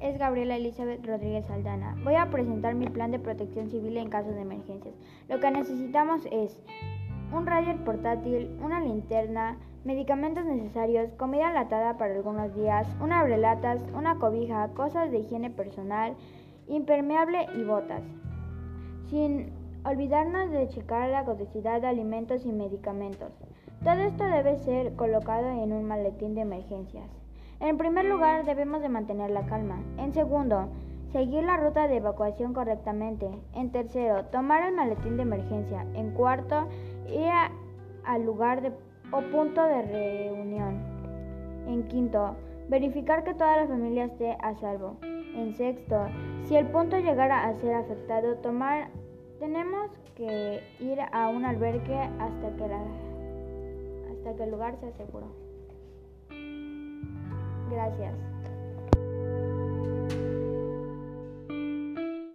es Gabriela Elizabeth Rodríguez Aldana. Voy a presentar mi plan de protección civil en caso de emergencias. Lo que necesitamos es un radio portátil, una linterna, medicamentos necesarios, comida enlatada para algunos días, una abrelatas, una cobija, cosas de higiene personal, impermeable y botas. Sin olvidarnos de checar la caducidad de alimentos y medicamentos. Todo esto debe ser colocado en un maletín de emergencias. En primer lugar, debemos de mantener la calma. En segundo, seguir la ruta de evacuación correctamente. En tercero, tomar el maletín de emergencia. En cuarto, ir al lugar de, o punto de reunión. En quinto, verificar que toda la familia esté a salvo. En sexto, si el punto llegara a ser afectado, tomar tenemos que ir a un albergue hasta que, hasta que el lugar sea seguro. Gracias.